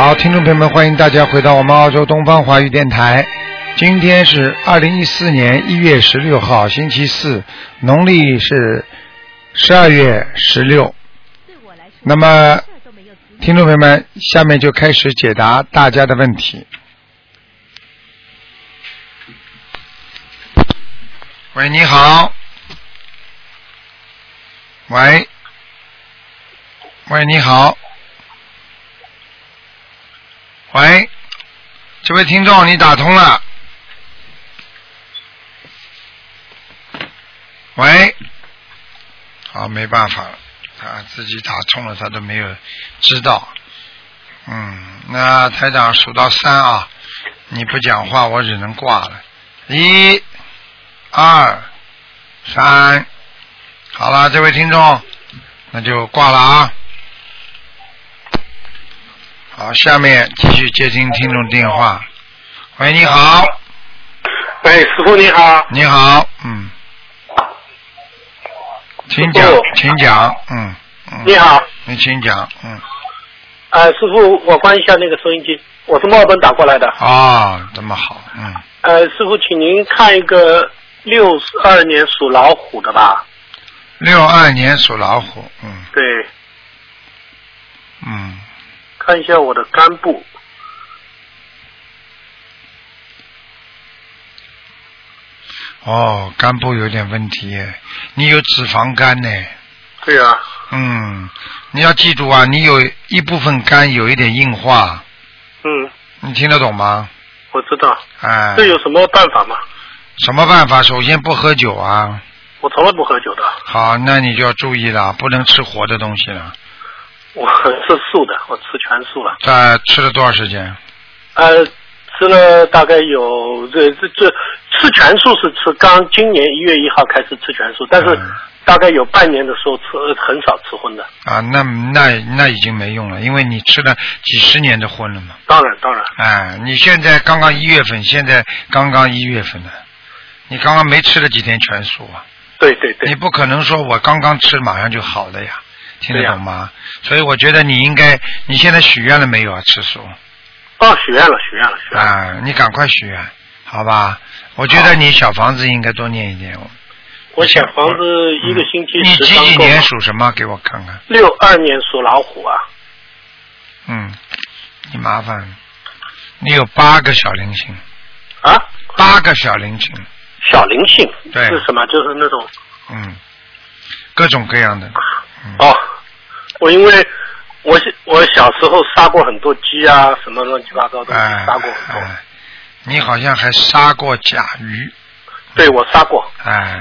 好，听众朋友们，欢迎大家回到我们澳洲东方华语电台。今天是二零一四年一月十六号，星期四，农历是十二月十六。那么，听众朋友们，下面就开始解答大家的问题。喂，你好。喂，喂，你好。喂，这位听众，你打通了。喂，好，没办法了，他自己打通了，他都没有知道。嗯，那台长数到三啊，你不讲话，我只能挂了。一、二、三，好了，这位听众，那就挂了啊。好，下面继续接听听众电话。喂，你好。喂，师傅你好。你好，嗯。请讲，请讲，嗯嗯。你好。你请讲，嗯。呃，师傅，我关一下那个收音机，我是墨尔本打过来的。啊，这么好，嗯。呃，师傅，请您看一个六二年属老虎的吧。六二年属老虎，嗯。对。嗯。看一下我的肝部。哦，肝部有点问题，你有脂肪肝呢。对啊。嗯，你要记住啊，你有一部分肝有一点硬化。嗯。你听得懂吗？我知道。哎。这有什么办法吗？什么办法？首先不喝酒啊。我从来不喝酒的。好，那你就要注意了，不能吃活的东西了。我吃素的，我吃全素了。在吃了多少时间？呃，吃了大概有这这这吃全素是吃刚今年一月一号开始吃全素，但是大概有半年的时候吃很少吃荤的。啊，那那那已经没用了，因为你吃了几十年的荤了嘛。当然当然。哎，你现在刚刚一月份，现在刚刚一月份呢，你刚刚没吃了几天全素啊？对对对。你不可能说我刚刚吃马上就好了呀。听得懂吗？所以我觉得你应该，你现在许愿了没有啊？吃素。哦，许愿了，许愿了，许愿。啊，你赶快许愿，好吧？我觉得你小房子应该多念一点。我小房子一个星期你几几年属什么？给我看看。六二年属老虎啊。嗯，你麻烦，你有八个小灵性。啊？八个小灵性。小灵性。对。是什么？就是那种。嗯。各种各样的。哦，我因为我我小时候杀过很多鸡啊，什么乱七八糟的杀过很多。你好像还杀过甲鱼。对，我杀过。哎。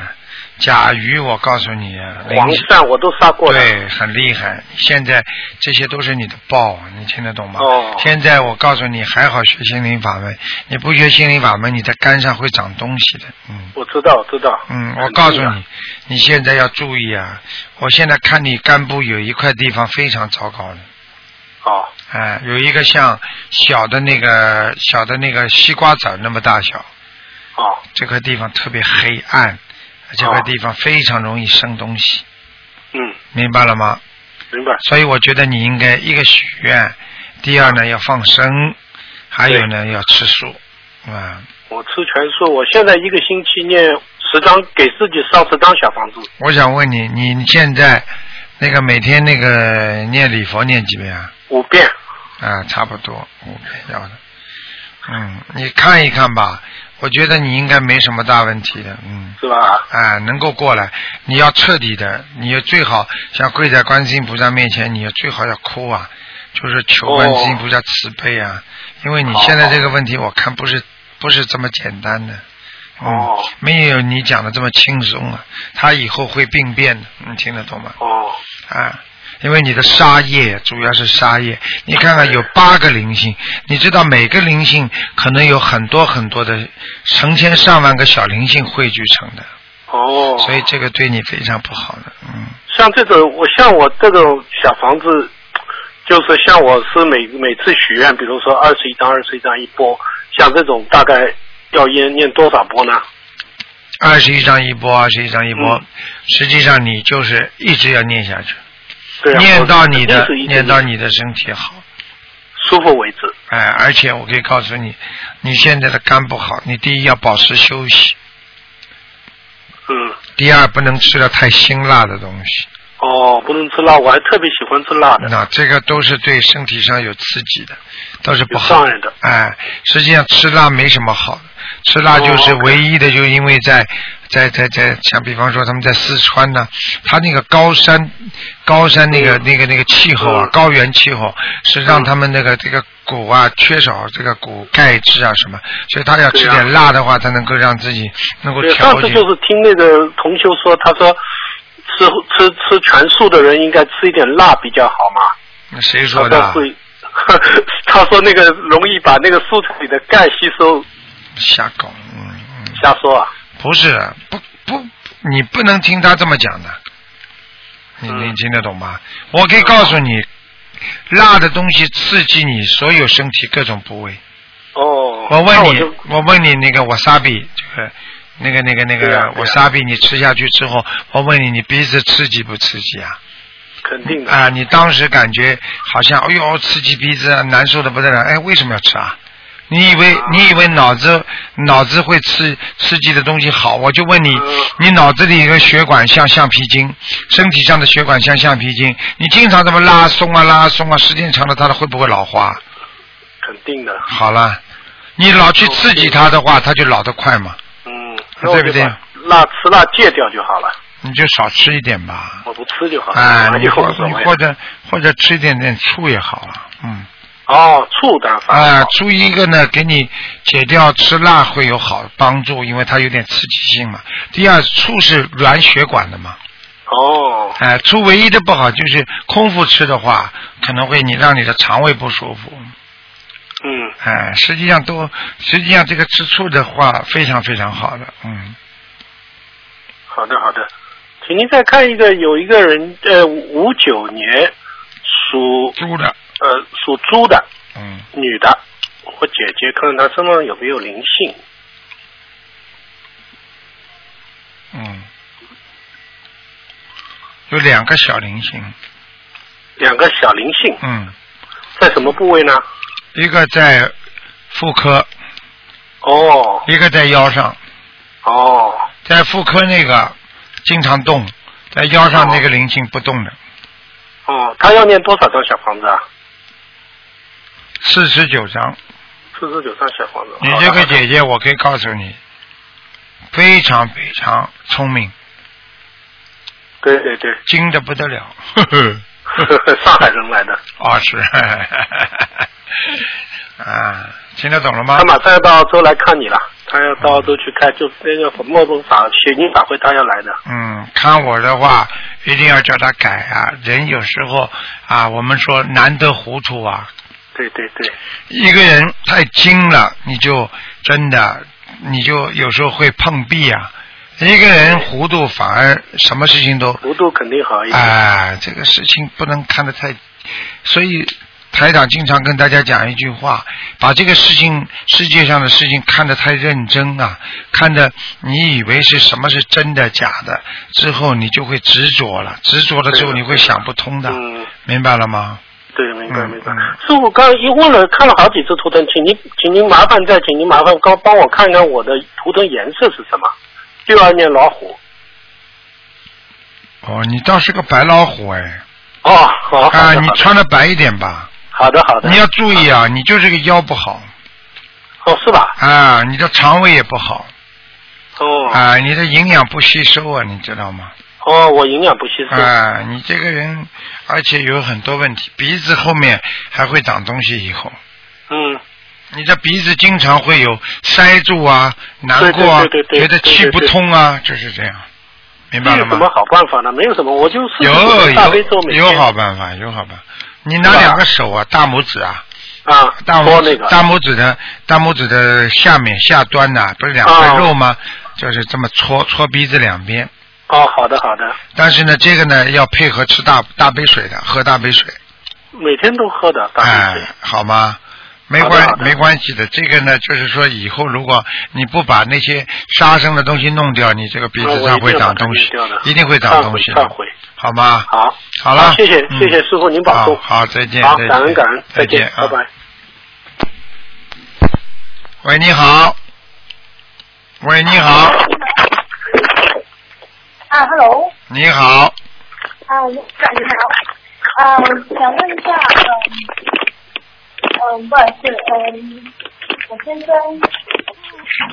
甲鱼，我告诉你，黄鳝我都杀过了对，很厉害。现在这些都是你的报，你听得懂吗？哦。现在我告诉你，还好学心灵法门。你不学心灵法门，你在肝上会长东西的。嗯。我知道，我知道。嗯，我告诉你，你现在要注意啊！我现在看你肝部有一块地方非常糟糕的。哦。哎，有一个像小的那个小的那个西瓜籽那么大小。哦。这块地方特别黑暗。这个地方非常容易生东西，嗯，明白了吗？明白。所以我觉得你应该一个许愿，第二呢要放生，还有呢要吃素，啊。我吃全素，我现在一个星期念十张，给自己烧十张小房子。我想问你，你现在那个每天那个念礼佛念几遍啊？五遍。啊，差不多五遍要的。嗯，你看一看吧。我觉得你应该没什么大问题的，嗯，是吧？哎，能够过来，你要彻底的，你要最好像跪在观世音菩萨面前，你要最好要哭啊，就是求观世音菩萨慈悲啊，因为你现在这个问题，我看不是不是这么简单的，哦，没有你讲的这么轻松啊，他以后会病变的，你听得懂吗？哦，啊。因为你的沙业主要是沙业，你看看有八个灵性，你知道每个灵性可能有很多很多的成千上万个小灵性汇聚成的。哦。所以这个对你非常不好的，嗯。像这种，我像我这种小房子，就是像我是每每次许愿，比如说二十一张、二十一张一波，像这种大概要念念多少波呢？二十一张一波，二十一张一波，实际上你就是一直要念下去。念到你的，念到你的身体好。舒服为止。哎，而且我可以告诉你，你现在的肝不好，你第一要保持休息，嗯，第二不能吃了太辛辣的东西。哦，不能吃辣，我还特别喜欢吃辣的。那这个都是对身体上有刺激的，都是不好的。哎，实际上吃辣没什么好的，吃辣就是唯一的，就因为在在在在，像比方说他们在四川呢，他那个高山高山那个、嗯那个那个气候啊，嗯高原气候是让嗯他们那个这个骨啊缺少这个骨钙质啊什么，所以他要吃点辣的话，才能够让自己能够，调节。上次就是听那个同修说，他说吃吃吃全素的人应该吃一点辣比较好嘛。那谁说的啊？他说那个容易把那个素菜里的钙吸收，瞎搞，嗯嗯。瞎说啊。不是，不不，你不能听他这么讲的，你嗯你听得懂吗？我可以告诉你，辣的东西刺激你所有身体各种部位。哦。我问你我问你那个 wasabi，就是那个那个那个瓦沙比你吃下去之后，我问你，你鼻子刺激不刺激啊？肯定的。啊，你当时感觉好像，哎呦，刺激鼻子啊，难受的不得了，哎，为什么要吃啊？你以为啊你以为脑子脑子会刺刺激的东西好？我就问你嗯，你脑子里一个血管像橡皮筋，身体上的血管像橡皮筋，你经常这么拉松啊拉松啊，时间长了它会不会老化？肯定的。好了，你老去刺激它的话，它就老得快嘛，嗯。对不对辣吃辣戒掉就好了，你就少吃一点吧。我不吃就好了。啊，你或就无所谓你或者或者吃一点点醋也好啊，嗯。哦，醋当然反啊好，注意一个呢，给你解掉吃辣会有好帮助，因为它有点刺激性嘛。第二，醋是软血管的嘛，哦，哎、醋唯一的不好就是空腹吃的话，可能会你让你的肠胃不舒服，嗯，哎、实际上都实际上这个吃醋的话非常非常好的，嗯，好的好的，请您再看一个，有一个人呃五九年属猪的，呃属猪的嗯，女的，我姐姐看看她身上有没有灵性。嗯，有两个小灵性，两个小灵性嗯，在什么部位呢？一个在妇科，哦一个在腰上。哦在妇科那个经常动，在腰上那个灵性不动的，哦，他要念多少张小房子啊？四十九章。四十九张小房子。你这个姐姐，我可以告诉你，非常非常聪明，对对对，精的不得了。呵呵上海人来的，哦，是，啊，听得懂了吗他？马上要到澳洲来看你了，他要到澳洲去看，就那个莫宗法雪宁法会他要来的。嗯，看我的话，一定要叫他改啊。人有时候啊，我们说难得糊涂啊，对对对，一个人太精了，你就真的，你就有时候会碰壁啊。一个人糊涂，反而什么事情都，糊涂肯定好一点。哎，这个事情不能看得太，所以台长经常跟大家讲一句话：把这个事情，世界上的事情看得太认真啊，看得你以为是什么是真的假的，之后你就会执着了，执着了之后你会想不通的，嗯，明白了吗？对，明白嗯明白嗯。师傅刚一问了，看了好几次图腾，请您请您麻烦再请您麻烦刚帮我看看我的图腾颜色是什么？六二年老虎。哦，你倒是个白老虎哎。哦，好，啊，你穿的白一点吧。好的好的。你要注意啊，你就是个腰不好哦，是吧？啊，你的肠胃也不好哦啊，你的营养不吸收啊，你知道吗？哦，我营养不吸收。啊，你这个人，而且有很多问题，鼻子后面还会长东西，以后嗯，你的鼻子经常会有塞住啊、难过啊，对对对对觉得气不通啊，就是这样，明白了吗没有什么？好办法呢？没有什么，我就是有大悲咒有有好办法，有好办法。你拿两个手啊，大拇指啊，啊，大拇指搓那个大拇指的大拇指的下面下端呐、不是两块哦肉吗？就是这么搓搓鼻子两边。哦，好的好的，但是呢，这个呢要配合吃大大杯水的，喝大杯水，每天都喝的大杯水。哎，好吗？没关没关系的，这个呢，就是说以后如果你不把那些杀生的东西弄掉，你这个鼻子上会长东西一定会长东西的好吗？好，好了，谢谢嗯谢谢师傅您保重好，再见，好感恩感恩再再见啊拜拜喂，你好。喂，你好。啊，Hello。你好。啊，你好。啊，我想问一下，嗯，嗯，不好意思，嗯，我先生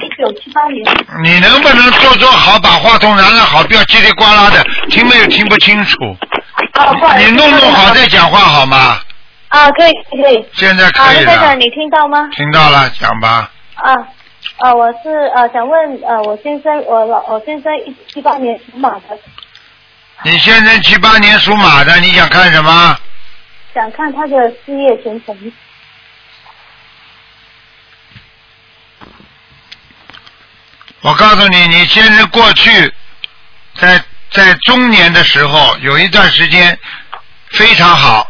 一九七八年。你能不能做做好，把话筒拿拿好，不要叽里呱啦的，听没有听不清楚。啊，不好意思。你弄弄好再讲话好吗？啊，可以可以。现在可以啊，台长，了。你听到吗？听到了，讲吧。啊，呃，我是呃想问呃我先生我老我先生一七八年属马的，你先生七八年属马的，你想看什么？想看他的事业前程。我告诉你，你先生过去在在中年的时候有一段时间非常好，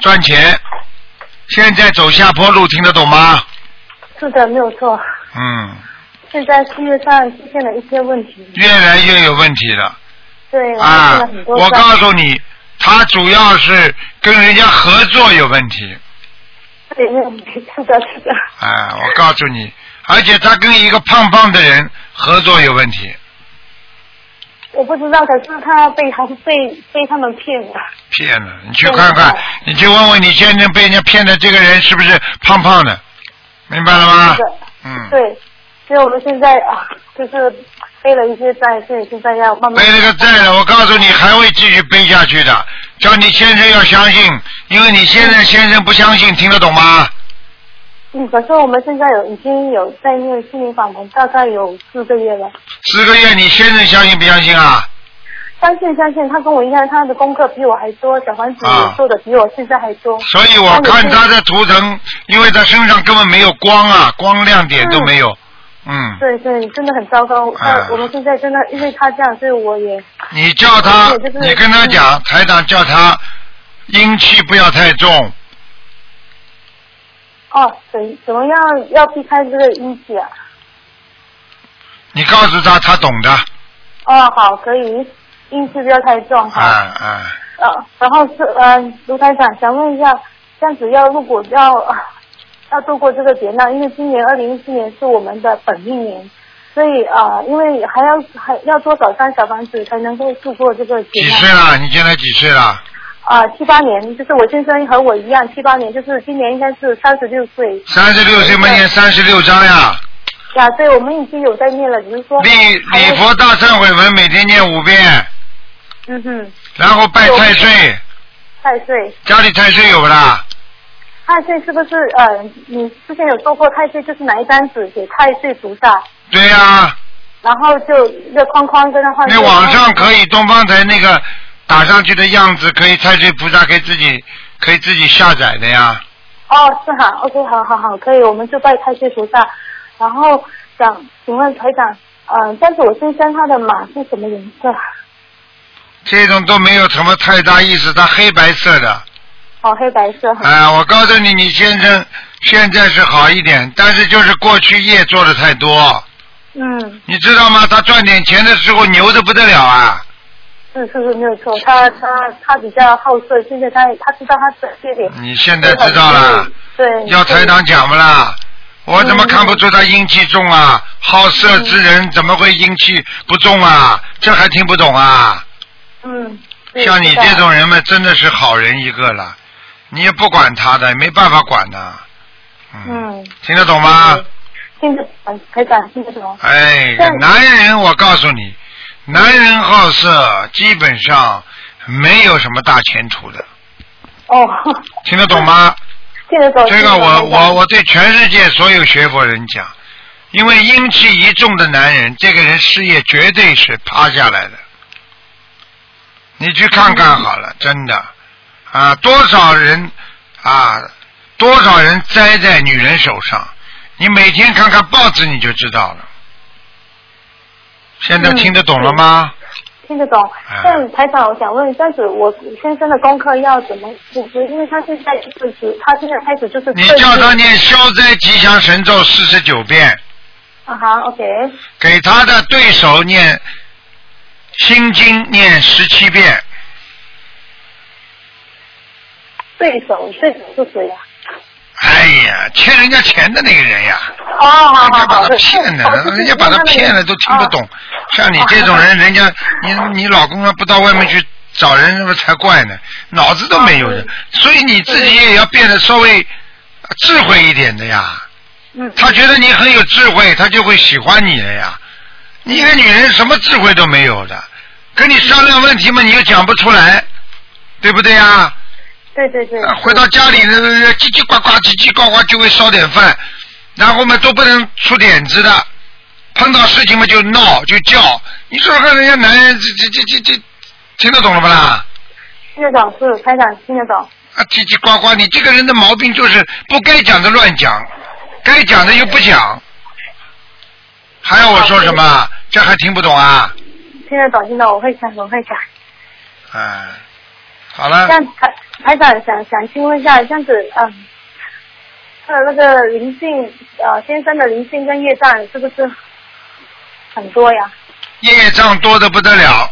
赚钱。现在走下坡路，听得懂吗？是的，没有错。嗯，现在事业上出现了一些问题，越来越有问题了对，啊我告诉你，他主要是跟人家合作有问题。对，是的，是的。啊，我告诉你，而且他跟一个胖胖的人合作有问题，我不知道，可是他被还是被被他们骗了。骗了。你去看看，你去问问你先生被人家骗的这个人是不是胖胖的，明白了吗嗯，对，所以我们现在啊，就是背了一些债，所以现在要慢慢。背那个债了，我告诉你还会继续背下去的。叫你先生要相信，因为你现在先生不相信，听得懂吗？嗯，可是我们现在有已经有在念心灵法门，大概有四个月了。四个月，你先生相信不相信啊？相信相信，他跟我一样，他的功课比我还多，小房子做的比我现在还多。所以我看他的图腾，因为他身上根本没有光啊，光亮点都没有。嗯，对对，真的很糟糕。我们现在真的因为他这样，所以我也你叫他就是，你跟他讲，台长叫他阴气不要太重，哦，怎怎么样要避开这个阴气啊？你告诉他，他懂的。哦，好，可以，阴气不要太重啊哈。啊，呃，然后是呃，卢台长想问一下，这样子要如果要、呃 要度过这个劫难，因为今年二零一四年是我们的本命年，所以啊、呃因为还要还要多少张小房子才能够度过这个劫难几？岁了？你现在几岁了？啊，七八年，就是我先生和我一样，七八年，就是今年应该是三十六岁三十六岁嘛，年三十六章呀。呀，所以我们已经有在念了，只是说礼还有礼佛大忏悔文每天念五遍，嗯哼，然后拜太岁，太岁，家里太岁有不啦？太岁是不是呃，你之前有做过太岁，就是拿一张纸给太岁菩萨，对呀、然后就一个框框跟他换。那网上可以东方台那个打上去的样子，可以太岁菩萨可以自己可以自己下载的呀。哦，是哈，OK，好好好，可以，我们就拜太岁菩萨。然后想请问台长，呃，但是我先生他的马是什么颜色？这种都没有什么太大意思，它黑白色的。哦，黑白色。哎、我告诉你，你先生现在是好一点，但是就是过去业做的太多，嗯，你知道吗？他赚点钱的时候牛的不得了啊！是是是，没有错。他他他比较好色，现在他他知道他的缺点。你现在知道了，对。要台长讲不啦？我怎么看不出他阴气重啊？好色之人怎么会阴气不重啊？这还听不懂啊？嗯。像你这种人们，真的是好人一个了，你也不管他的，没办法管的。嗯。听得懂吗？听得懂，台长听得懂。哎，男人，我告诉你，男人好色，基本上没有什么大前途的，哦，听得懂吗？听得懂。这个我我我对全世界所有学佛人讲，因为阴气一重的男人，这个人事业绝对是趴下来的。你去看看好了，真的啊，多少人啊，多少人栽在女人手上，你每天看看报纸你就知道了。现在嗯听得懂了吗？听得懂哎。但台长，我想问，这样子我先生的功课要怎么布置？因为他现在就是他现在开始就是你叫他念消灾吉祥神咒四十九遍，啊哈，OK，给他的对手念心经念十七遍，对手对手是谁啊？哎呀，欠人家钱的那个人呀，哦，好好好，人家把他骗了，哦人家把他骗了都听不。懂。像你这种人，人家你你老公啊不到外面去找人，那么才怪呢，脑子都没有的。所以你自己也要变得稍微智慧一点的呀。嗯，他觉得你很有智慧，他就会喜欢你了呀。你一个女人什么智慧都没有的，跟你商量问题嘛，你又讲不出来，对不对呀？对对对。啊回到家里呢，叽叽呱呱，叽叽呱呱就会烧点饭，然后嘛都不能出点子的，碰到事情嘛就闹就叫，你说看人家男人这这这这这听得懂了不啦？听得懂是台长听得懂。啊，叽叽呱呱，你这个人的毛病就是不该讲的乱讲，该讲的又不讲。还要我说什么？这还听不懂啊？听得懂，听得懂，我会讲，我会讲。哎，好了这，样台台长想想请问一下，这样子，嗯，他的那个灵性，呃，先生的灵性跟业障是不是很多呀？业障多的不得了，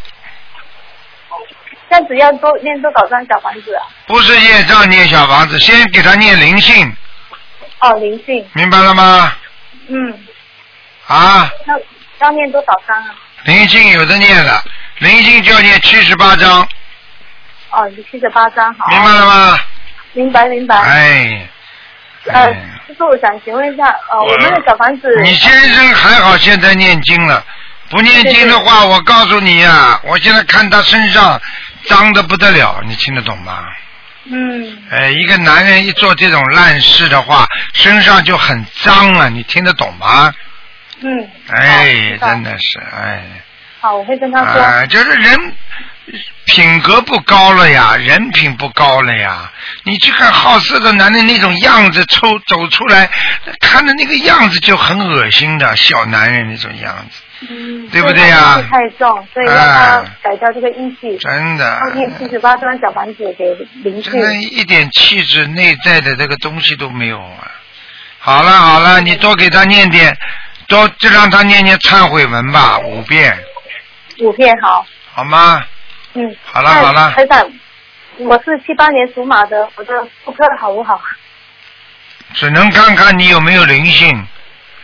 这样子要多念多少张小房子啊？不是业障念小房子，先给他念灵性，哦，灵性，明白了吗？嗯，啊，要要念多少章啊？灵性有的念了，灵性就要念七十八章，哦，七十八章，好。明白了吗？明白明白。哎，呃哎，就是我想请问一下，呃，我我们的小房子，你先生还好，现在念经了。不念经的话，我告诉你呀、我现在看他身上脏的不得了，你听得懂吗？嗯，哎，一个男人一做这种烂事的话，身上就很脏啊，你听得懂吗？嗯，哎，真的是，哎，好，我会跟他说。哎，就是人品格不高了呀，人品不高了呀。你去看好色的男人那种样子抽走出来，看的那个样子就很恶心的，小男人那种样子，嗯，对不对呀太重，所以让哎他改掉这个义气。真的后。面七十八张小房子给灵性真。的一点气质内在的这个东西都没有啊！好了好了，你多给他念点，多就让他念念忏悔文吧，五遍，五遍好，好吗？嗯。好了好了台长，我是七八年属马的，我的妇科好不好？只能看看你有没有灵性。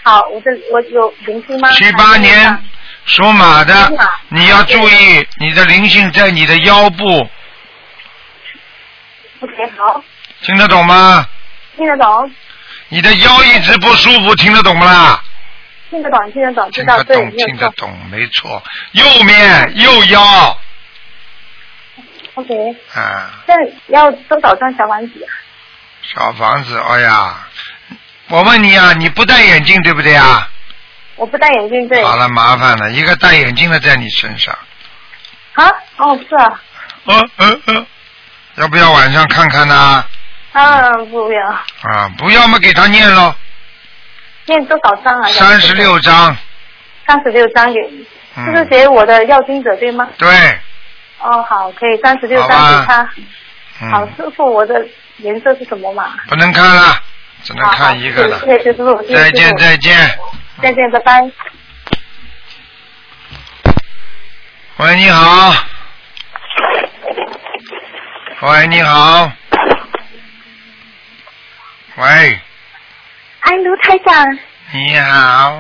好，我的我有灵性吗？七八年属马的，你要注意，你的灵性在你的腰部，OK，好，听得懂吗？听得懂，你的腰一直不舒服，听得懂不啦？听得懂，听得懂，知道对，听得懂，没有错。听得懂，没错。右面右腰 OK，啊，这要多少张小房子啊？小房子，哎呀，我问你啊，你不戴眼镜对不对啊？我不戴眼镜，对。好了，麻烦了，一个戴眼镜的在你身上。啊？哦，是啊。嗯嗯嗯，要不要晚上看看呢？啊，不要。啊，不要嘛给他念喽，念多少张啊？三十。六章。三十六张给，这是嗯，写我的要经者对吗？对，哦，好，可以三十六好张吧给他。好，嗯，师傅，我的颜色是什么嘛？不能看了，只能看一个了。谢谢师傅，谢谢师再见再见。再见，拜拜。喂，你好。喂，你好。喂，哎，卢台长，你好。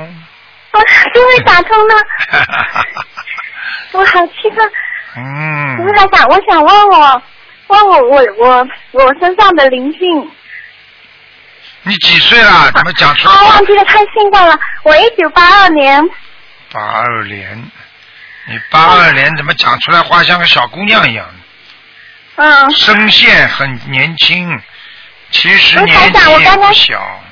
我终于打通了，我好激动。嗯。卢台长，我想问我，问我我我我身上的灵性，你几岁了？怎么讲出啊，话忘？记了，太兴奋了。我一九八二年，八二年，你八二年怎么讲出来话像个小姑娘一样？嗯，声线很年轻，其实年纪也长我刚刚不小。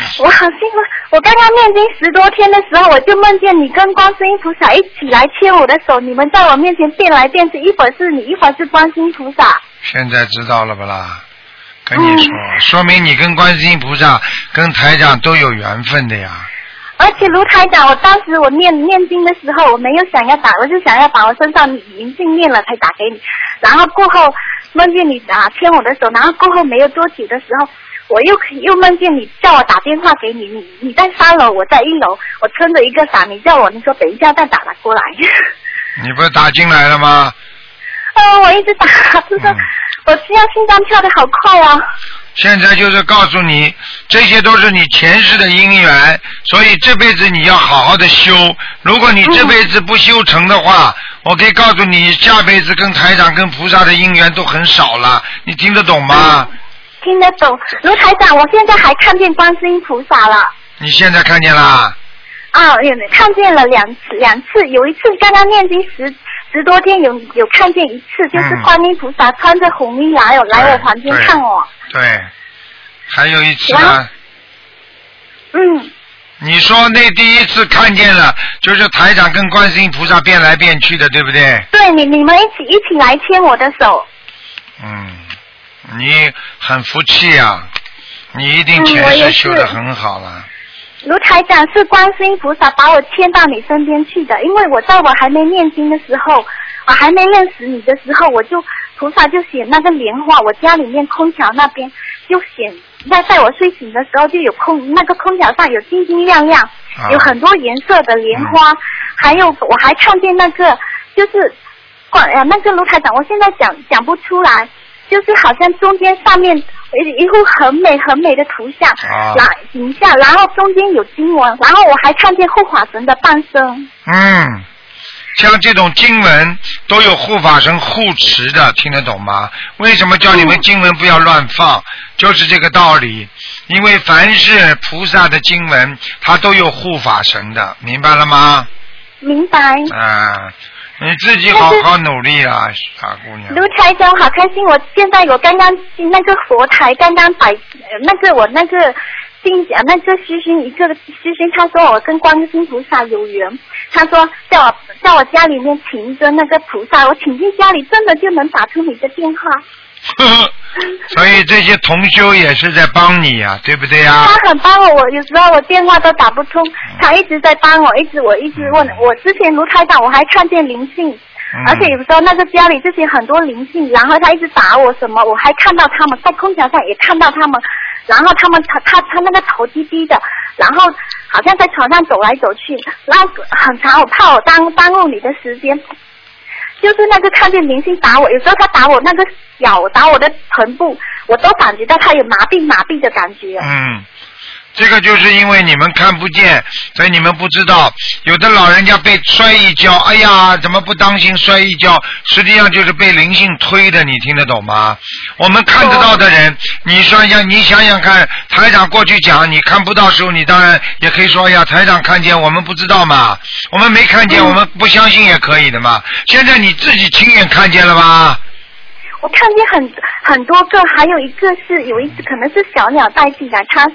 我好幸福！我刚刚念经十多天的时候，我就梦见你跟观世音菩萨一起来牵我的手，你们在我面前变来变去，一会儿是你，一会儿是观世音菩萨。现在知道了不啦？跟你说，嗯说明你跟观世音菩萨、跟台长都有缘分的呀。而且卢台长，我当时我念念经的时候，我没有想要打，我就想要把我身上灵性念了才打给你。然后过后梦见你啊牵我的手，然后过后没有多久的时候，我又又梦见你叫我打电话给你，你你在三楼，我在一楼，我撑着一个伞，你叫我，你说等一下再打了过来。你不是打进来了吗？呃，我一直打，就是嗯我我现在心脏跳的好快啊！现在就是告诉你，这些都是你前世的因缘，所以这辈子你要好好的修。如果你这辈子不修成的话，我可以告诉你，下辈子跟台长、跟菩萨的因缘都很少了。你听得懂吗？听得懂，卢台长，我现在还看见观世音菩萨了。你现在看见啦？啊，有看见了两次，两次，有一次刚刚念经十十多天，有有看见一次，就是嗯观音菩萨穿着红衣来哦，来我房间看我。对，还有一次然呢。嗯，你说那第一次看见了，就是台长跟观世音菩萨变来变去的，对不对？对你你们一起一起来牵我的手。嗯，你很福气啊，你一定嗯前世修的很好了。卢台长是观世音菩萨把我牵到你身边去的，因为我在我还没念经的时候，我还没认识你的时候，我就菩萨就写那个莲花，我家里面空调那边就显在在我睡醒的时候就有空那个空调上有晶晶亮亮，啊。有很多颜色的莲花，还有我还看见那个就是观呃那个卢台长，我现在讲讲不出来，就是好像中间上面一一幅很美很美的图像，啊然影像，然后中间有经文，然后我还看见护法神的半身。嗯，像这种经文都有护法神护持的，听得懂吗？为什么叫你们嗯经文不要乱放？就是这个道理。因为凡是菩萨的经文，它都有护法神的，明白了吗？明白。啊，你自己好好努力啊，傻姑娘。卢台长好开心！我现在我刚刚进那个佛台，刚刚摆呃那个我那个进啊那个师兄一个师兄，他说我跟观世音菩萨有缘，他说叫我在我家里面请一个那个菩萨，我请进家里真的就能打出你的电话。所以这些同修也是在帮你呀、对不对呀、他很帮我，我有时候我电话都打不通，他一直在帮我，一直我一直问我。之前卢台长我还看见灵性，嗯而且有时候那个家里之前很多灵性，然后他一直打我什么，我还看到他们在空调上也看到他们，然后他们他他他那个头低低的，然后好像在床上走来走去，然后很长，我怕我耽耽误你的时间。就是那个看见明星打我，有时候他打我那个脚，打我的臀部，我都感觉到他有麻痹麻痹的感觉。嗯，这个就是因为你们看不见，所以你们不知道。有的老人家被摔一跤，哎呀，怎么不当心摔一跤？实际上就是被灵性推的，你听得懂吗？我们看得到的人，你想想，你想想看，台长过去讲，你看不到时候，你当然也可以说哎呀，台长看见，我们不知道嘛，我们没看见，我们不相信也可以的嘛。现在你自己亲眼看见了吧？我看见很很多个，还有一个是有一只可能是小鸟带进来，它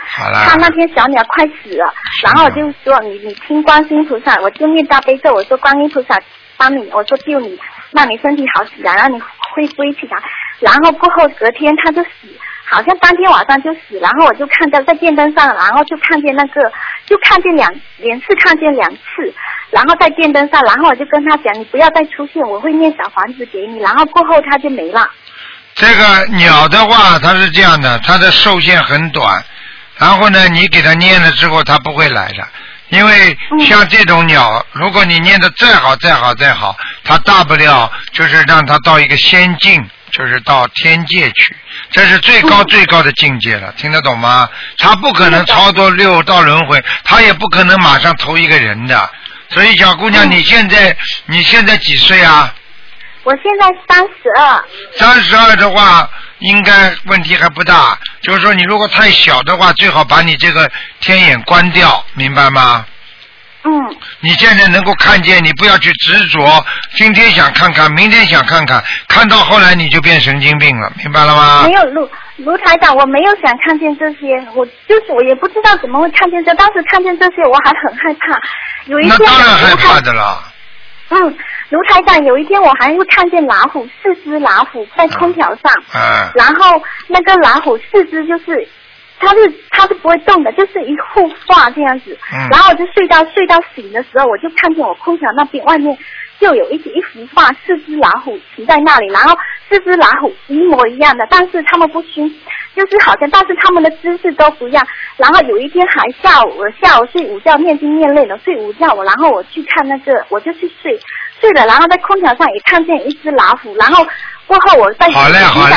它那天小鸟快死了，然后我就说你你听观音菩萨，我就念大悲咒，我说观音菩萨帮你，我说救你，让你身体好起来，让你恢复起来，然后过后隔天它就死。好像当天晚上就死，然后我就看到在电灯上，然后就看见那个，就看见两连续看见两次，然后在电灯上，然后我就跟他讲，你不要再出现，我会念小房子给你，然后过后他就没了。这个鸟的话，它是这样的，它的寿限很短，然后呢，你给它念了之后，它不会来的。因为像这种鸟，如果你念的再好、再好、再好，它大不了就是让它到一个仙境，就是到天界去，这是最高最高的境界了，听得懂吗？他不可能超脱六道轮回，他也不可能马上投一个人的。所以，小姑娘，嗯你现在你现在几岁啊？我现在三十二，三十二的话，应该问题还不大。就是说，你如果太小的话，最好把你这个天眼关掉，明白吗？嗯，你现在能够看见，你不要去执着，今天想看看，明天想看看，看到后来你就变神经病了，明白了吗没？有卢卢台长，我没有想看见这些，我就是我也不知道怎么会看见这，当时看见这些我还很害怕。有一天，那当然害怕的了。嗯，卢台长，有一天我还会看见老虎，四只老虎在空调上，哎、然后那个老虎四只就是，它是它是不会动的，就是一幅画这样子。嗯然后我就睡到睡到醒的时候，我就看见我空调那边外面就有一一幅画，四只老虎停在那里，然后四只老虎一模一样的，但是他们不凶，就是好像，但是他们的姿势都不一样。然后有一天还下午，我下午睡午觉念经念累了，睡午觉，我然后我去看那个，我就去睡，睡了，然后在空调上也看见一只老虎，然后过后我再好嘞，好嘞，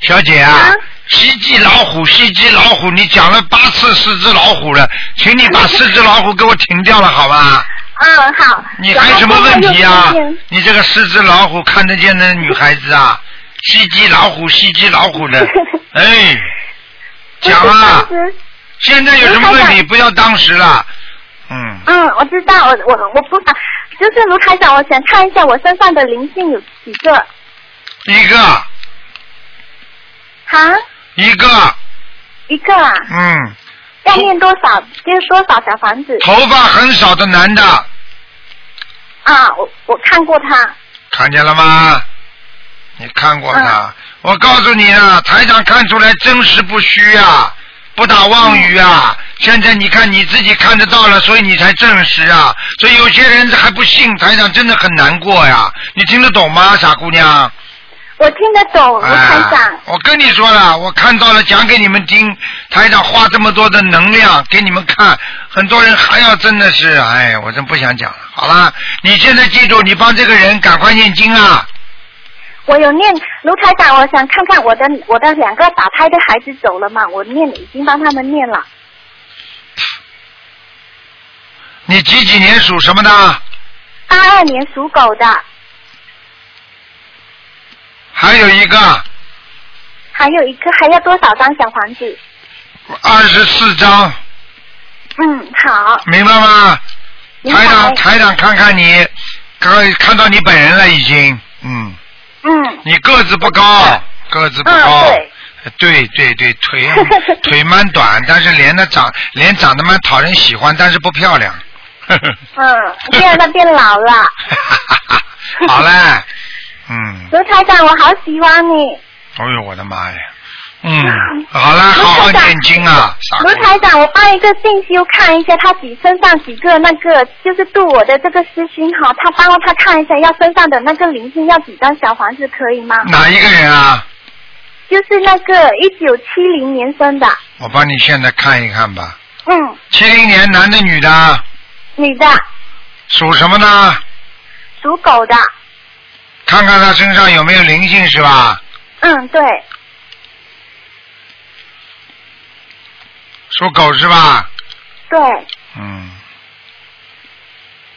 小姐啊啊，袭击老虎，袭击老虎，你讲了八次四只老虎了，请你把四只老虎给我停掉了，好吧？嗯好。你还有什么问题啊？你这个四只老虎看得见的女孩子啊，袭击老虎，袭击老虎的，哎，讲啊！现在有什么问题？不要当时了，嗯，嗯，我知道，我我我不想，就是卢台长，我想看一下我身上的灵性有几个。一个哈，一个，一个啊，嗯，要念多少？就是多少小房子？头发很少的男的，啊，我我看过他。看见了吗？你看过他？我告诉你啊，台长看出来真实不虚啊，不打妄语啊。现在你看你自己看得到了，所以你才证实啊。所以有些人还不信，台长真的很难过呀。你听得懂吗，傻姑娘？我听得懂，卢台长。哎我跟你说了，我看到了，讲给你们听。台长花这么多的能量给你们看，很多人还要真的是，哎，我真不想讲了。好了，你现在记住，你帮这个人赶快念经啊！我有念卢台长，我想看看我的我的两个打胎的孩子走了嘛？我念已经帮他们念了。你几几年属什么的？八二年属狗的，还有一个还有一个还要多少张小房子？二十四张，嗯，好，明白吗？明台长，台长看看你，刚看到你本人了已经，嗯，嗯你个子不高，个子不高。嗯，对。对对对，腿 腿蛮短，但是脸呢长脸长得蛮讨人喜欢，但是不漂亮。嗯，现在他变老了。好嘞，嗯，卢台长，我好喜欢你。哎呦我的妈呀，嗯，好了，好好念经啊，卢台长，我帮一个信修看一下他几身上几个那个，就是度我的这个师兄哈，他帮他看一下要身上的那个灵性要几张小房子可以吗？哪一个人啊？就是那个一九七零年生的，我帮你现在看一看吧。嗯，七零年男的女的，女的，属什么呢？属狗的，看看他身上有没有灵性是吧？嗯，对，属狗是吧？对，嗯，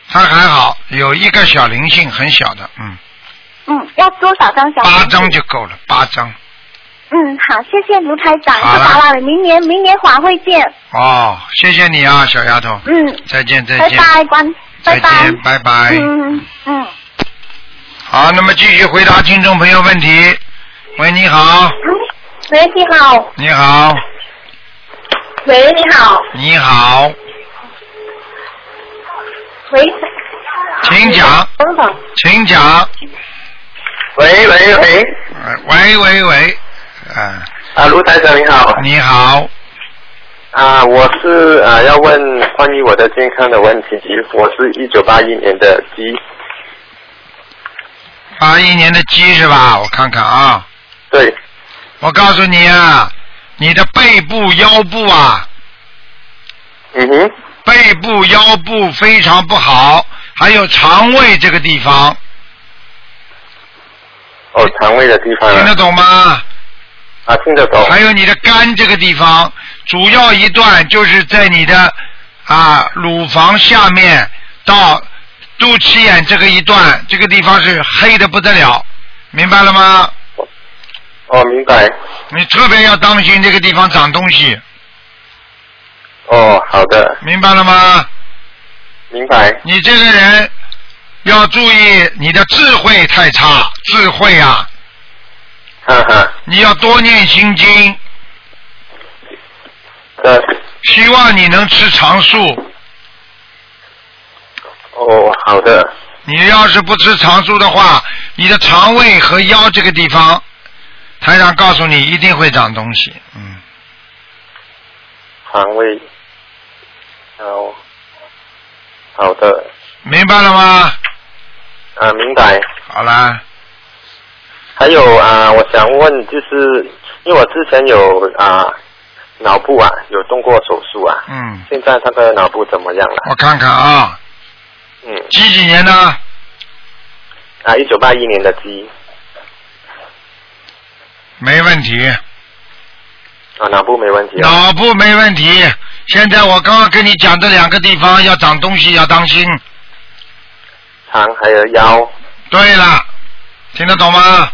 他还好，有一个小灵性，很小的，嗯，嗯，要多少张小？八张就够了，八张。嗯，好，谢谢卢台长，好了不打扰了，明年明年晚会见，哦，谢谢你啊，小丫头，嗯，再见再见，拜拜，关，再拜拜，见，拜拜。嗯嗯。好，那么继续回答听众朋友问题。喂，你好，喂，你好。你好，喂，你好。你好，喂。请讲，等等。请讲。喂喂喂，呃喂喂喂，啊，啊，卢台长你好，你好，啊，我是啊要问关于我的健康的问题，我是一九八一年的鸡，八一年的鸡是吧？我看看啊，对，我告诉你啊，你的背部、腰部啊，嗯哼，背部、腰部非常不好，还有肠胃这个地方，哦，肠胃的地方啊，听得懂吗？啊听得懂，还有你的肝这个地方，主要一段就是在你的啊乳房下面到肚脐眼这个一段，这个地方是黑的不得了，明白了吗？哦明白，你特别要当心这个地方长东西，哦好的，明白了吗？明白，你这个人要注意，你的智慧太差，智慧啊，哈哈，你要多念心经，对，希望你能吃长素。哦好的，你要是不吃长素的话，你的肠胃和腰这个地方，台长告诉你一定会长东西。嗯，肠胃，好，好的，明白了吗？啊明白，好啦，还还有啊，我想问，就是因为我之前有啊脑部啊有动过手术啊，嗯，现在他的脑部怎么样了？我看看啊，嗯，几几年的？啊，一九八一年的鸡没问题，啊，脑部没问题啊。脑部没问题。现在我刚刚跟你讲这两个地方要长东西要当心。肠还有腰对了，听得懂吗？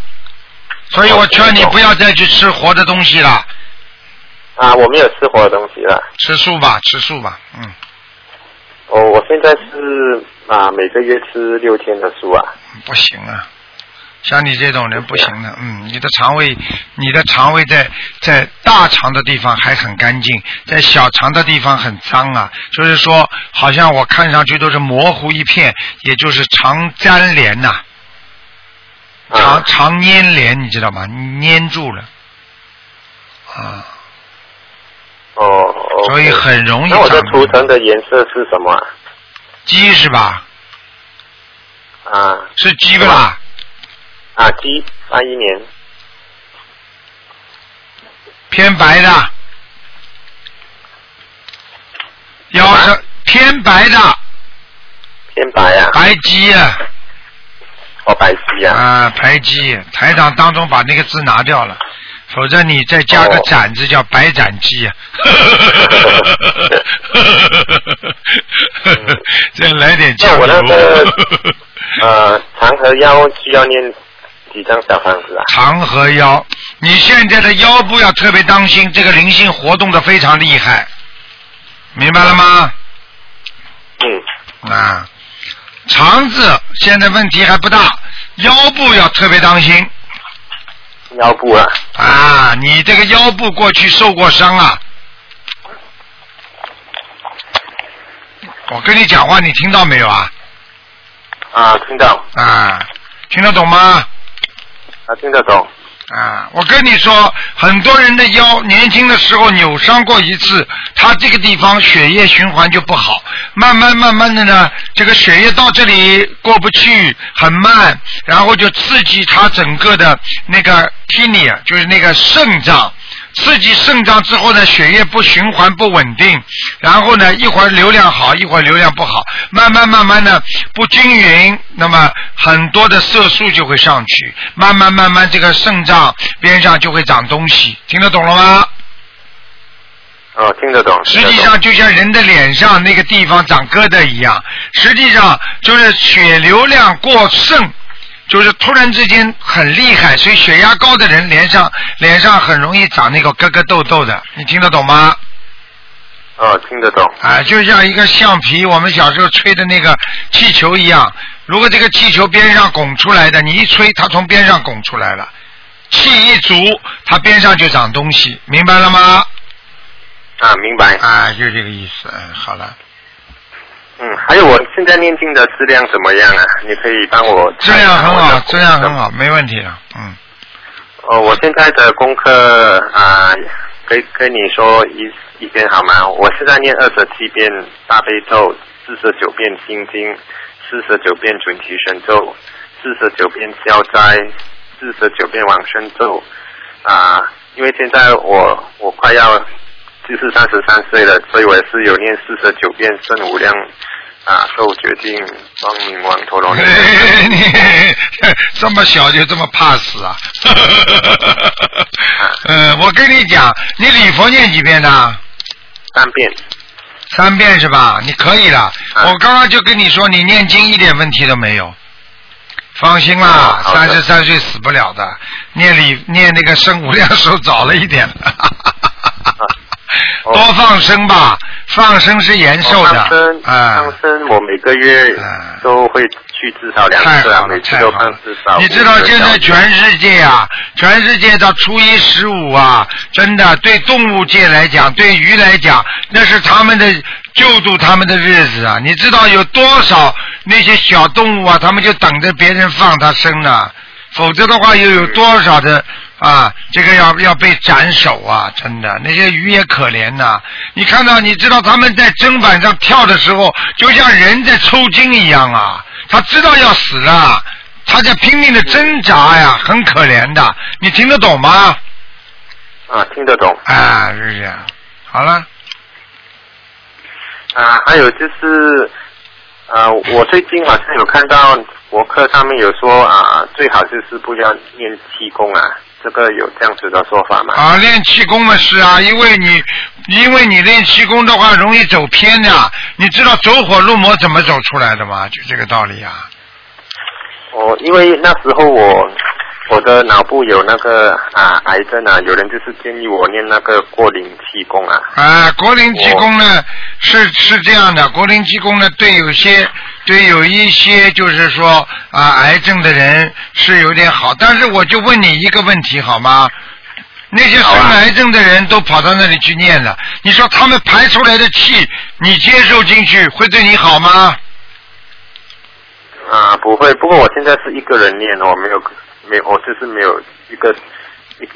所以我劝你不要再去吃活的东西了，啊，我没有吃活的东西了。吃素吧，吃素吧，嗯，哦，我现在是啊每个月吃六天的素啊。不行啊，像你这种人不行的，嗯，你的肠胃，你的肠胃在在大肠的地方还很干净，在小肠的地方很脏啊，就是说，好像我看上去都是模糊一片，也就是肠粘连呐、肠啊肠粘连，你知道吗？粘住了，啊，哦。哦所以很容易那我的长图腾的颜色是什么啊？鸡是吧？啊。是鸡不啦？啊，鸡八一年。偏白的，腰是偏白的。偏白啊，白鸡啊，哦白鸡啊。啊白鸡，台长当中把那个字拿掉了，否则你再加个哦斩字叫白斩鸡啊。再来点酱那我那油个。呃，长和腰需要念几张小房子啊？长和腰，你现在的腰部要特别当心，这个灵性活动的非常厉害，明白了吗？嗯，啊，肠子现在问题还不大，腰部要特别当心腰部啊，啊！你这个腰部过去受过伤啊？我跟你讲话，你听到没有啊？啊，听到啊，听得懂吗？啊，听得懂。啊，我跟你说，很多人的腰年轻的时候扭伤过一次，他这个地方血液循环就不好，慢慢慢慢的呢，这个血液到这里过不去，很慢，然后就刺激他整个的那个 kidney，就是那个肾脏。刺激肾脏之后呢，血液不循环不稳定，然后呢，一会儿流量好，一会儿流量不好，慢慢慢慢的不均匀，那么很多的色素就会上去，慢慢慢慢这个肾脏边上就会长东西，听得懂了吗？哦，听得懂。实际上就像人的脸上那个地方长疙瘩一样，实际上就是血流量过剩，就是突然之间很厉害，所以血压高的人脸上脸上很容易长那个疙疙痘痘的，你听得懂吗？哦，听得懂。啊，就像一个橡皮，我们小时候吹的那个气球一样。如果这个气球边上拱出来的，你一吹，它从边上拱出来了，气一足，它边上就长东西，明白了吗？啊，明白。啊，就这个意思。嗯，好了，嗯，还有我现在念经的质量怎么样啊？你可以帮我质量很好，质量很好。没问题的。嗯，哦，我现在的功课啊，跟跟你说一一遍好吗？我现在念二十七遍大悲咒，四十九遍心经，四十九遍准提神咒，四十九遍消灾，四十九遍往生咒啊。因为现在我我快要就是三十三岁了，所以我也是有念四十九遍圣无量啊寿决定光明王陀罗尼。你这么小就这么怕死啊？嗯，我跟你讲，你礼佛念几遍呢？三遍。三遍是吧？你可以了。啊我刚刚就跟你说，你念经一点问题都没有。放心啦，三十三岁死不了的。念礼念那个生无量寿早了一点。哦多放生吧，放生是延寿的放生，啊放。生我每个月啊都会去至少两太次啊，每次都放至少。！你知道现在全世界啊，全世界到初一十五啊，真的对动物界来讲，对鱼来讲，那是他们的救助他们的日子啊！你知道有多少那些小动物啊，他们就等着别人放它生呢？否则的话，又有多少的啊，这个要要被斩首啊！真的，那些鱼也可怜呐、你看到，你知道他们在砧板上跳的时候，就像人在抽筋一样啊！他知道要死了，他在拼命的挣扎呀，很可怜的，你听得懂吗？啊，听得懂。啊，是这样。好了，啊，还有就是，啊，我最近好像有看到博客上面有说啊，最好就是不要念气功啊，这个有这样子的说法吗？啊，练气功的是啊，因为你因为你练气功的话容易走偏的，你知道走火入魔怎么走出来的吗？就这个道理啊。哦，因为那时候我我的脑部有那个啊癌症啊，有人就是建议我念那个过灵气功啊。啊，国灵气功呢是是这样的，国灵气功呢对有些对有一些就是说啊癌症的人是有点好，但是我就问你一个问题好吗？那些生癌症的人都跑到那里去念了，你说他们排出来的气，你接受进去会对你好吗？啊，不会，不过我现在是一个人念，我没有没有，我就是没有一个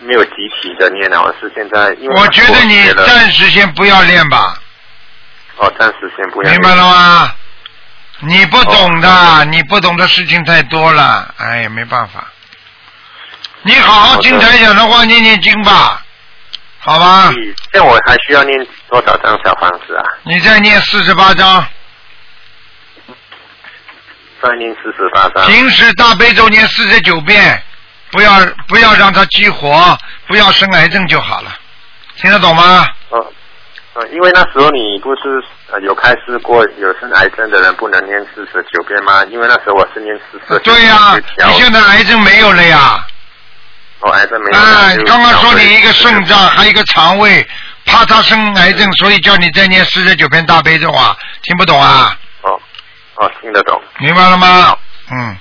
没有集体的念啊，我是现在因为我觉得你暂时先不要练吧，哦，暂时先不要明白了吗？你不懂的，哦你不懂的事情太多了，哎呀，没办法。你好好听台讲的话，念念经吧，好吧？嗯这我还需要念多少张小房子啊？你再念四十八张，再念四十八张。平时大悲咒念四十九遍，不要不要让它激活，不要生癌症就好了，听得懂吗？哦，呃，因为那时候你不是呃有开示过，有生癌症的人不能念四十九遍吗？因为那时候我是念四十。对呀、调你现在癌症没有了呀。哦，癌症没有。啊，就刚刚说你一个肾脏，还有一个肠胃，怕他生癌症，所以叫你再念四十九遍大悲咒啊，听不懂啊？哦哦，听得懂，明白了吗？嗯，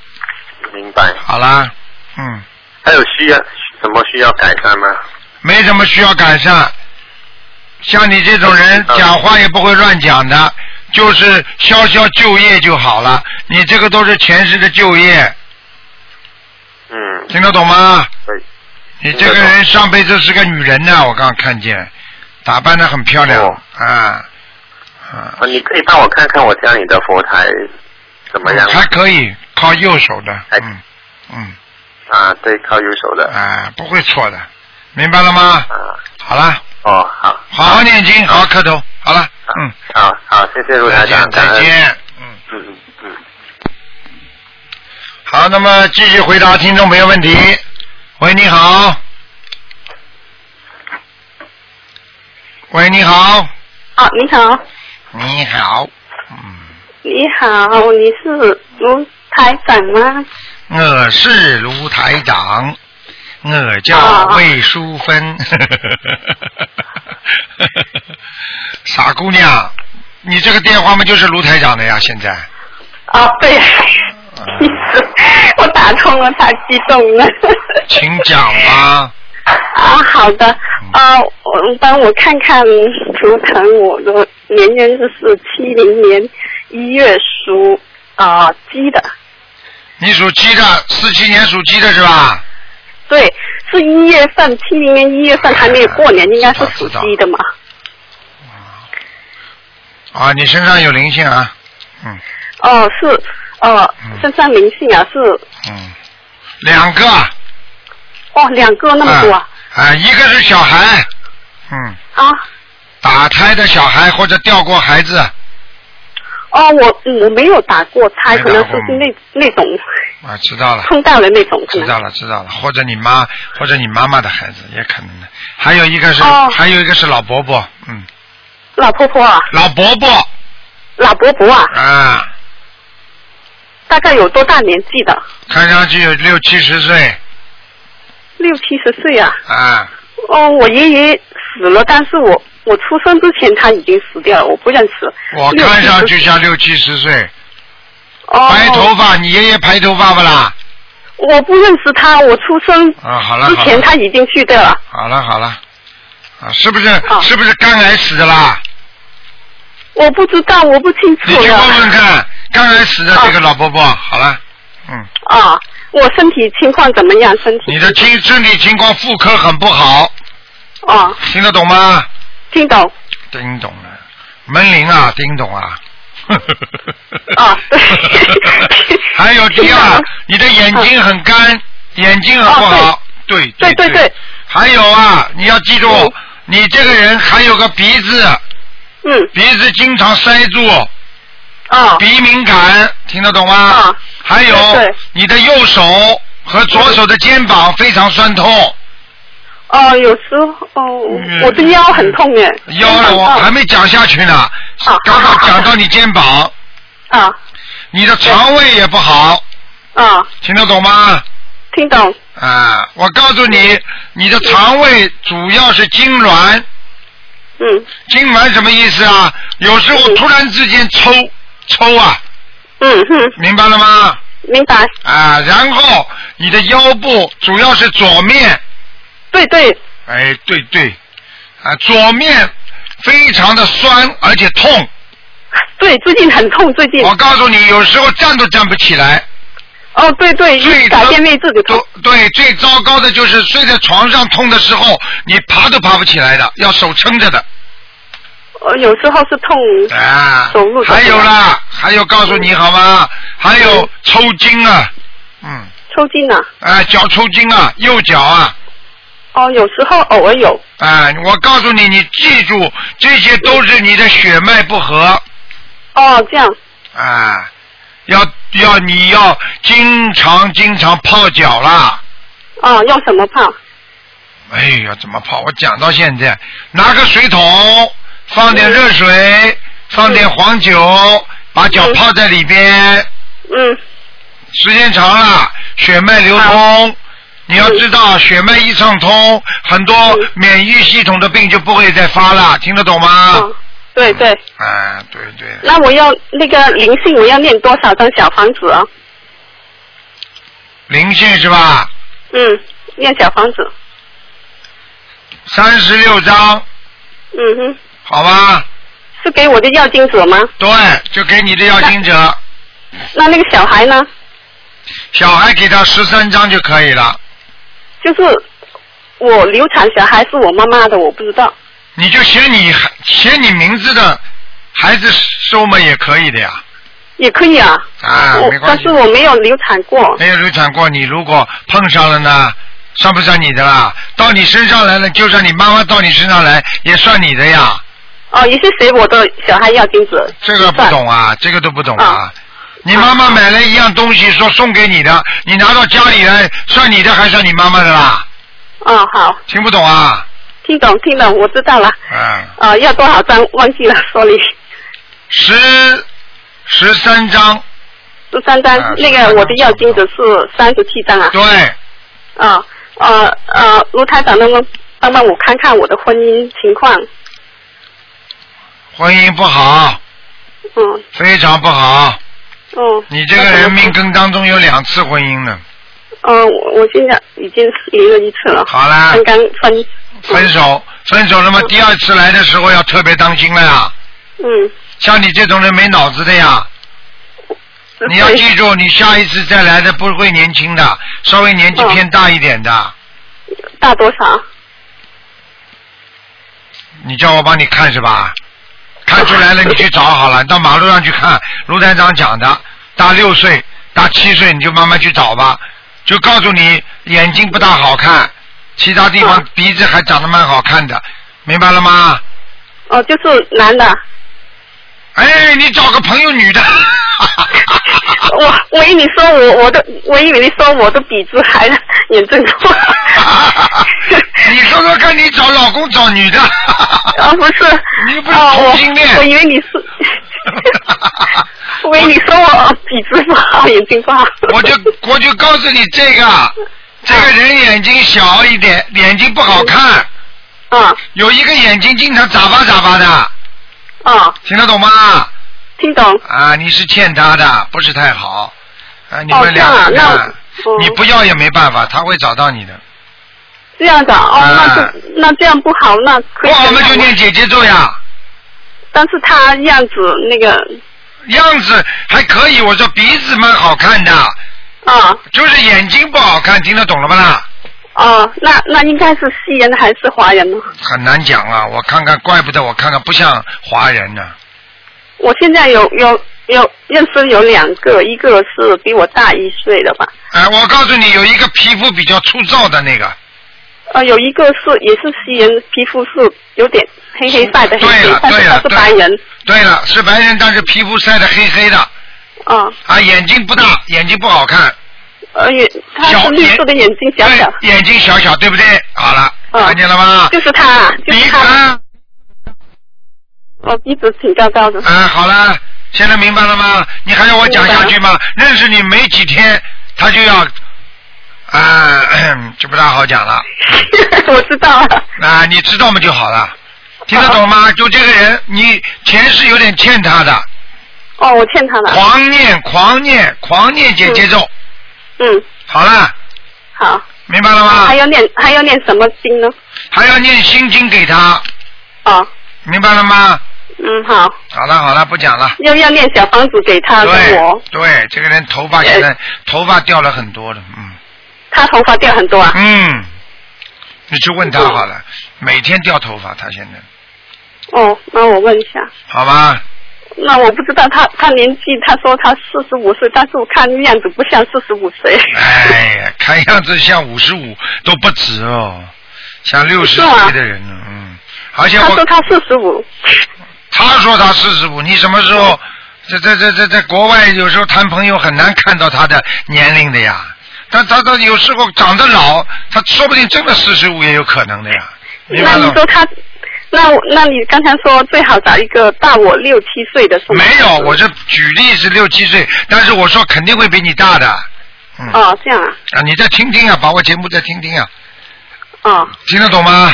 明白。好啦，嗯，还有需要什么需要改善吗？没什么需要改善。像你这种人，嗯讲话也不会乱讲的，就是消消旧业就好了。你这个都是前世的旧业，嗯，听得懂吗？对。你这个人上辈子是个女人呢，我刚刚看见，打扮的很漂亮哦啊啊。啊，你可以帮我看看我家里的佛台怎么样？还可以，靠右手的，嗯嗯，啊，对，靠右手的。啊，不会错的，明白了吗？啊，好了，哦，好。好好念经，好好磕头，好了，嗯，好好，谢谢卢再台长，见再。见，嗯，嗯嗯嗯。好，那么继续回答听众朋友问题。喂，你好。喂，你好，哦，你好，你好，嗯，你好，你是卢台长吗？我是卢台长，我叫啊魏淑芬。傻姑娘，你这个电话嘛就是卢台长的呀，现在。啊，对，我打通了，太激动了。请讲吧。啊，好的，啊，我帮我看看图腾，我的年月日是七零年一月属啊、鸡的，你属鸡的，四七年属鸡的是吧？对，是一月份，七零年一月份还没有过年，应该是属鸡的嘛。啊，你身上有灵性啊，嗯。哦，是，哦嗯，身上灵性啊，是，嗯，两个。哦，两个那么多啊，啊，一个是小孩，嗯，啊，打胎的小孩或者掉过孩子哦，我我没有打过胎，可能过是那那种啊，知道了。碰到了那种，知道了，知道了，或者你妈，或者你妈妈的孩子也可能的。还有一个是，哦。还有一个是老伯伯，嗯，老婆婆啊，老伯伯。老伯伯啊，啊，大概有多大年纪的？看上去有六七十岁。六七十岁啊。啊，哦，我爷爷死了，但是我我出生之前他已经死掉了，我不认识。我看上去像六七十岁，哦，白头发，你爷爷白头发不啦？我不认识他，我出生啊，好了之前他已经去掉了。好了好了，啊，是不是、哦是不是肝癌死的啦？我不知道，我不清楚你去。问问看，肝癌死的这个老伯伯，好了，嗯，啊，我身体情况怎么样？身体？你的情身体情况妇科很不好，啊，听得懂吗？听懂。听懂了，门铃啊，听懂啊，啊对 还有第二，你的眼睛很干，眼睛很不好。对啊对对对。还有啊，你要记住嗯，你这个人还有个鼻子，嗯。鼻子经常塞住，啊鼻敏感，听得懂吗？啊还有你的右手和左手的肩膀非常酸痛，哦，有时候哦嗯。我的腰很痛耶，腰了我还没讲下去呢，刚刚好好讲到你肩膀，啊。你的肠胃也不好，啊。听得懂吗？听懂。啊，我告诉你，你的肠胃主要是痉挛，嗯。痉挛什么意思啊？有时候嗯。突然之间抽抽啊，嗯哼。明白了吗？明白。啊，然后你的腰部主要是左面，对对。哎，对对，啊，左面非常的酸而且痛。对最近很痛最近。我告诉你，有时候站都站不起来。哦对对最一改变位置的痛。对，最糟糕的就是睡在床上痛的时候，你爬都爬不起来的，要手撑着的。呃有时候是痛啊走路，还有啦，还有告诉你好吗？还有嗯。抽筋啊，嗯，抽筋啊。啊，脚抽筋啊，右脚啊，哦有时候偶尔有啊，我告诉你，你记住，这些都是你的血脉不和哦这样啊，要要你要经常经常泡脚啦。哦要什么泡哎呀，怎么泡？我讲到现在，拿个水桶，放点热水，放点黄酒，把脚泡在里边，嗯时间长了，血脉流通。你要知道，血脉一畅通，很多嗯免疫系统的病就不会再发了，听得懂吗？嗯对对啊，对对，那我要那个灵性我要念多少张小房子啊灵性是吧？嗯念小房子三十六张，嗯哼好吧？是给我的要经者吗？对，就给你的要经者，那那个小孩呢？小孩给他十三张就可以了。就是我流产小孩是我妈妈的，我不知道。你就写你孩写你名字的孩子收嘛也可以的呀，也可以啊。啊没关系但是我没有流产过。没有流产过，你如果碰上了呢，算不算你的啦？到你身上来了，就算你妈妈到你身上来，也算你的呀。哦，也是随我的小孩要金子。这个不。懂啊，这个都不懂啊啊。你妈妈买了一样东西，说送给你的，你拿到家里来，算你的还算你妈妈的啦？哦，好，听不懂啊？听懂听懂，我知道了。嗯，啊，要多少张？忘记了，sorry。十十三张，十三张，啊那个我的要金子是三十七张啊。对，啊呃呃，卢台长能不能帮帮我看看我的婚姻情况？婚姻不好，嗯非常不好。嗯。你这个人命根当中有两次婚姻呢，嗯，我我现在已经离了一次了。好啦刚刚分。分手，分手了嘛，第二次来的时候要特别当心了呀。嗯。像你这种人没脑子的呀，你要记住，你下一次再来的不会年轻的，稍微年纪哦偏大一点的。大多少？你叫我帮你看是吧？看出来了，你去找好了，到马路上去看。卢台长讲的，大六岁、大七岁你就慢慢去找吧。就告诉你，眼睛不大好看，其他地方嗯鼻子还长得蛮好看的，明白了吗？哦，就是男的。哎，你找个朋友女的。我我以为你说我我的，我以为你说我的鼻子还严重过。你说说看，你找老公找女的？啊，不是。你不是啊同性恋我我以为你是。我以为你说我鼻子不好，眼睛不好。我就我就告诉你这个，这个人眼睛小一点，眼睛不好看，啊有一个眼睛经常眨巴眨巴的，啊，听得懂吗？听懂。啊，你是欠他的，不是太好。啊，你哦们两个你不要也没办法，他会找到你的。这样的哦，啊那就那这样不好，那可以不好，我们就念姐姐咒呀，但是他样子那个样子还可以。我说鼻子蛮好看的，啊就是眼睛不好看，听得懂了吧啦？哦，那那应该是西人还是华人呢？很难讲啊，我看看，怪不得我看看不像华人呢。我现在有有有认识有两个，一个是比我大一岁的吧，哎，我告诉你，有一个皮肤比较粗糙的那个，呃，有一个是也是西人，皮肤是有点黑黑晒的黑对黑了，对了，但是他是白人，对了，是白人，但是皮肤晒得黑黑的，啊，啊，眼睛不大，眼睛不好看，小是绿色的眼睛小小，对，眼睛小小，对不对？好了，嗯。看见了吗？就是他，就鼻是他，啊，我鼻子挺高高的，嗯，好了，现在明白了吗？你还要我讲下去吗？认识你没几天，他就要，啊，就不大好讲了。我知道了，啊，你知道吗就好了，听得懂吗？就这个人，你前世有点欠他的，哦，我欠他了，狂念狂念狂念姐姐咒，嗯，好了，好，明白了吗？还？要念还要念什么经呢？还要念心经给他，哦，明白了吗？嗯，好，好了好了，不讲了。要要念小房子给他跟对我，对，这个人头发现在头发掉了很多了，嗯。他头发掉很多啊，嗯，你去问他好了，每天掉头发，他现在。哦，那我问一下。好吧？那我不知道他他年纪，他说他四十五岁，但是我看样子不像四十五岁。哎呀，看样子像五十五都不止哦，像六十岁的人呢，嗯，而且我他说他四十五，他说他四十五，你什么时候？在在在在在国外有时候谈朋友很难看到他的年龄的呀，他他他有时候长得老，他说不定真的四十五也有可能的呀，那你？说他，那那你刚才说最好找一个大我六七岁的是吗？没有，我这举例是六七岁，但是我说肯定会比你大的。嗯。哦，这样啊，啊，你再听听啊，把我节目再听听啊，哦，听得懂吗？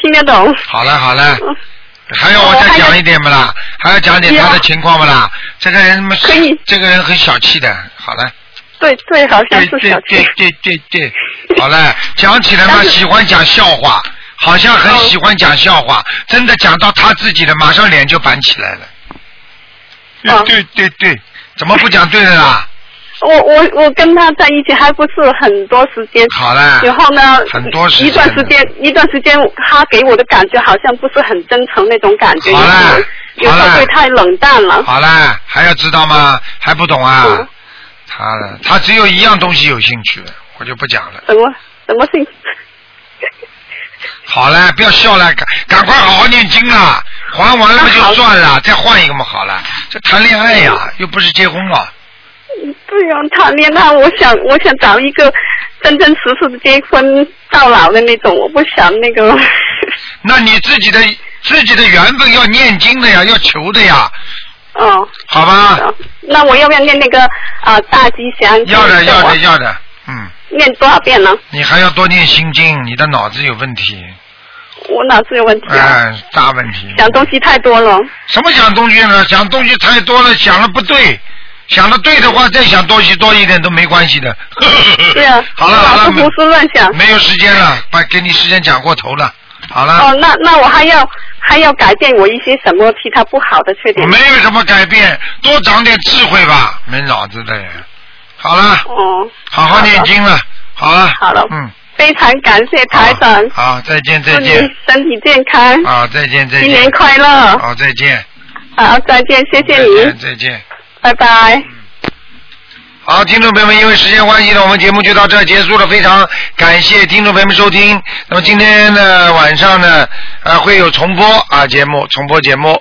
听得懂。好了好了，嗯还要我再讲一点不啦？还要讲点他的情况不啦？这个人嘛，可以这个人很小气的。好了，对对，好像对对是小气。对对对对，好了，讲起来嘛，喜欢讲笑话，好像很哦喜欢讲笑话，真的讲到他自己的，马上脸就板起来了。哦对对对对，怎么不讲对的啦？我我我跟他在一起还不是很多时间，好了，然后呢，很多时间一段时间一段时间，他给我的感觉好像不是很真诚那种感觉，好了有时候会太冷淡了。好了，还要知道吗？还不懂啊？嗯他的他只有一样东西有兴趣，我就不讲了。什么什么性？好了，不要笑了，赶赶快好好念经啊，还完了不就算了，再换一个嘛好了。这谈恋爱呀、又不是结婚啊。对呀、谈恋爱，我想我想找一个真真实实的结婚到老的那种，我不想那个。那你自己的自己的缘分要念经的呀，要求的呀，哦，好吧？那我要不要念那个啊、大吉祥？要的，要的，要的。嗯，念多少遍呢？你还要多念心经，你的脑子有问题，我脑子有问题啊，哎，大问题。想东西太多了。什么想东西呢？想东西太多了，想了不对，想的对的话，再想东西多一点都没关系的。对啊，好 了好了，胡思乱想。没有时间了，把给你时间讲过头了。好了，哦，那那我还要还要改变我一些什么其他不好的缺点？没有什么改变，多长点智慧吧，没脑子的人。好了，哦，好好念经了。好了，好了嗯，非常感谢台长，好，好再见再见，身体健康，好再见再见，新年快乐。好再见，好，再见，谢谢你再见，再见。拜拜。好，听众朋友们，因为时间关系呢，我们节目就到这儿结束了。非常感谢听众朋友们收听。那么今天呢晚上呢，呃，会有重播啊节目，重播节目。